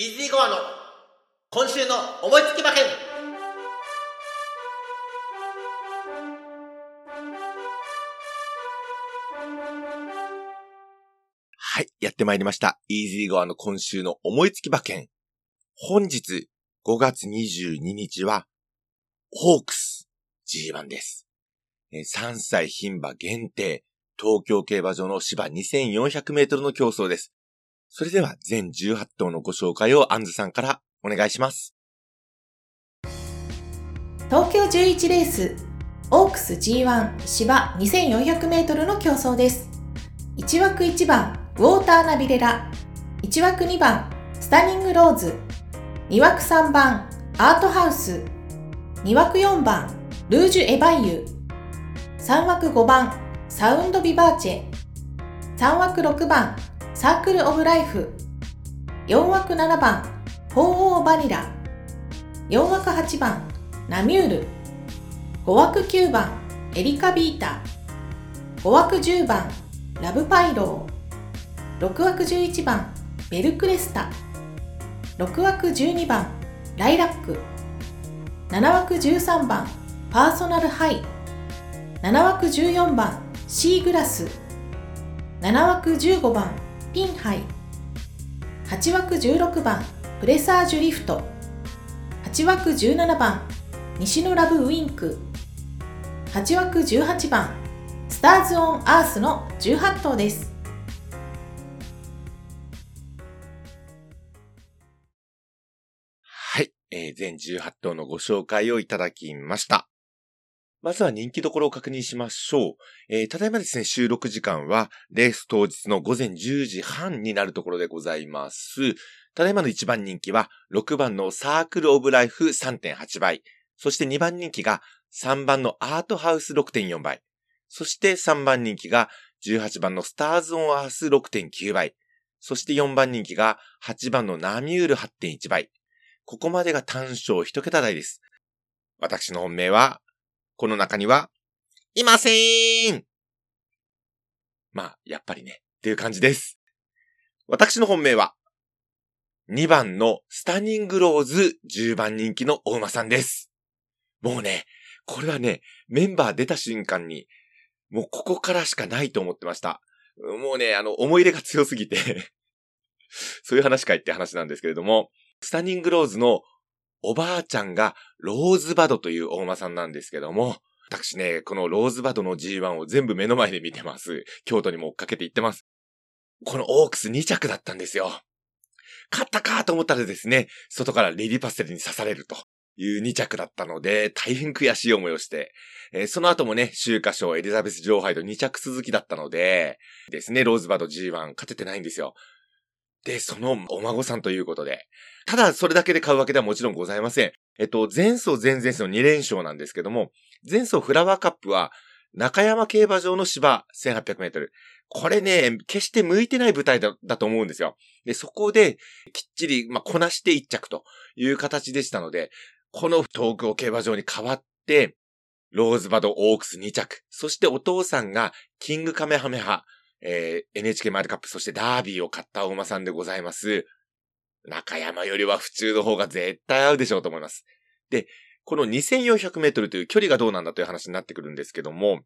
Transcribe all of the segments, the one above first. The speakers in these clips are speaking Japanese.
イージーゴアの今週の思いつき馬券はい、やってまいりました。イージーゴアの今週の思いつき馬券。本日5月22日は、ホークス G1 です。3歳牝馬限定、東京競馬場の芝2400メートルの競争です。それでは全18頭のご紹介をアンズさんからお願いします。東京11レースオークス G1 芝 2400m の競争です。1枠1番ウォーターナビレラ。1枠2番スタニングローズ。2枠3番アートハウス。2枠4番ルージュエバイユ。3枠5番サウンドビバーチェ。3枠6番サークルオブライフ。4枠7番。フォーオーバニラ。4枠8番。ナミュール。5枠9番。エリカビータ。5枠10番。ラブパイロー。6枠11番。ベルクレスタ。6枠12番。ライラック。7枠13番。パーソナルハイ。7枠14番。シーグラス。7枠15番。ピンハイ。8枠16番プレサージュリフト。8枠17番西のラブウィンク。8枠18番スターズ・オン・アースの18頭です。はい、えー全18頭のご紹介をいただきました。まずは人気どころを確認しましょう。えーただいまですね、収録時間は、レース当日の午前10時半になるところでございます。ただいまの1番人気は、6番のサークルオブライフ3.8倍。そして2番人気が、3番のアートハウス6.4倍。そして3番人気が、18番のスターズオンアース6.9倍。そして4番人気が、8番のナミュール8.1倍。ここまでが単勝一桁台です。私の本命は、この中には、いませーんまあ、やっぱりね、っていう感じです。私の本命は、2番のスタニングローズ10番人気のお馬さんです。もうね、これはね、メンバー出た瞬間に、もうここからしかないと思ってました。もうね、あの、思い入れが強すぎて、そういう話かいって話なんですけれども、スタニングローズのおばあちゃんがローズバドというお馬さんなんですけども、私ね、このローズバドの G1 を全部目の前で見てます。京都にも追っかけて行ってます。このオークス2着だったんですよ。勝ったかと思ったらですね、外からレディパッセルに刺されるという2着だったので、大変悔しい思いをして、えーその後もね、秋華賞エリザベス女王杯と2着続きだったので、ですね、ローズバド G1 勝ててないんですよ。で、そのお孫さんということで。ただ、それだけで買うわけではもちろんございません。えっと、前走前々走の2連勝なんですけども、前走フラワーカップは、中山競馬場の芝1800メートル。これね、決して向いてない舞台だだと思うんですよ。で、そこで、きっちり、まあ、こなして1着という形でしたので、この東京競馬場に変わって、ローズバドオークス2着。そしてお父さんが、キングカメハメハ。えー NHK マイルカップ、そしてダービーを買ったお馬さんでございます。中山よりは府中の方が絶対合うでしょうと思います。で、この2400メートルという距離がどうなんだという話になってくるんですけども、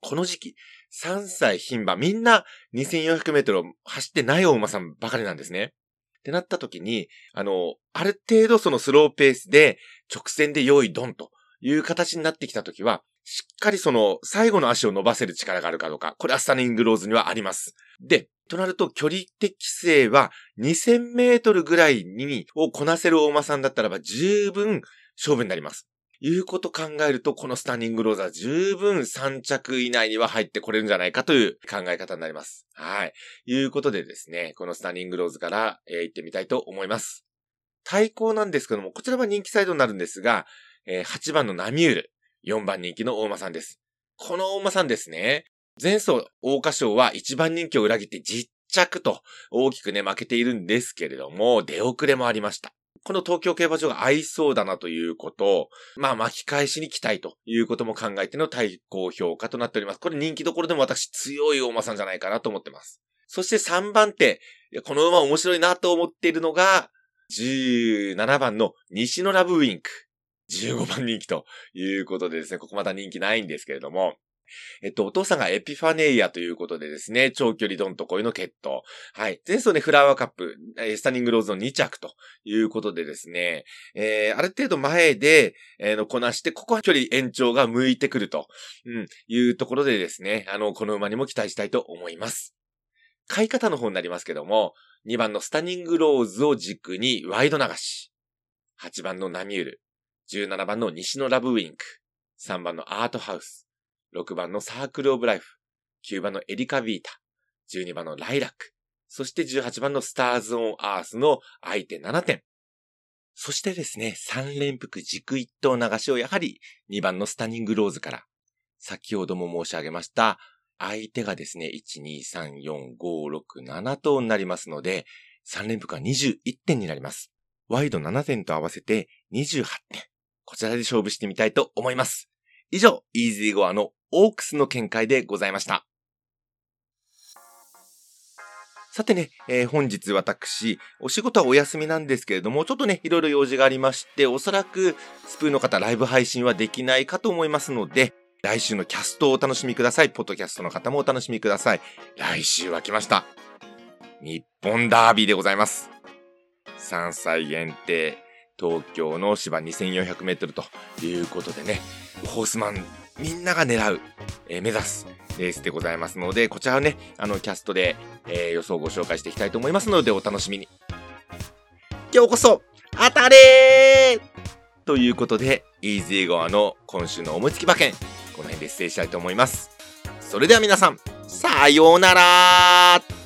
この時期、3歳牝馬、みんな2400メートルを走ってないお馬さんばかりなんですね。ってなった時に、あの、ある程度そのスローペースで直線で用意ドンという形になってきた時は、しっかりその最後の足を伸ばせる力があるかどうか、これはスタニングローズにはあります。で、となると距離適性は2000メートルぐらいに、をこなせるお馬さんだったらば十分勝負になります。いうこと考えると、このスタニングローズは十分3着以内には入ってこれるんじゃないかという考え方になります。はい。いうことでですね、このスタニングローズから、えー行ってみたいと思います。対抗なんですけども、こちらは人気サイドになるんですが、えー8番のナミュール、4番人気の大馬さんです。この大馬さんですね、前走、桜花賞は1番人気を裏切って10着と大きくね、負けているんですけれども、出遅れもありました。この東京競馬場が合いそうだなということを、まあ巻き返しに期待ということも考えての対抗評価となっております。これ人気どころでも私強い大馬さんじゃないかなと思ってます。そして3番手、この馬面白いなと思っているのが、17番の西のラブウィンク。15番人気ということでですね、ここまた人気ないんですけれども、えっと、お父さんがエピファネイアということでですね、長距離ドンと恋の決闘。はい。前走ね、フラワーカップ、スタニングローズの2着ということでですね、えー、ある程度前で、えー、の、こなして、ここは距離延長が向いてくると、うん、いうところでですね、あの、この馬にも期待したいと思います。買い方の方になりますけども、2番のスタニングローズを軸にワイド流し。8番のナミュール。17番の西のラブウィンク。3番のアートハウス。6番のサークルオブライフ。9番のエリカビータ。12番のライラック。そして18番のスターズオンアースの相手7点。そしてですね、3連複軸一等流しをやはり2番のスタニングローズから、先ほども申し上げました、相手がですね、1、2、3、4、5、6、7等になりますので、3連複は21点になります。ワイド7点と合わせて28点。こちらで勝負してみたいと思います。以上、イージーゴアのオークスの見解でございました。さてね、えー、本日私、お仕事はお休みなんですけれども、ちょっとね、いろいろ用事がありまして、おそらくスプーンの方ライブ配信はできないかと思いますので、来週のキャストをお楽しみください。ポッドキャストの方もお楽しみください。来週は来ました。日本ダービーでございます。3歳限定、東京の芝2400メートルということでね、ホースマンみんなが狙う、えー、目指すレースでございますので、こちらはね、あの、キャストで、えー、予想をご紹介していきたいと思いますので、お楽しみに。今日こそ、当たれーということで、イージーゴアの今週の思いつき馬券、この辺で失礼したいと思います。それでは皆さん、さようなら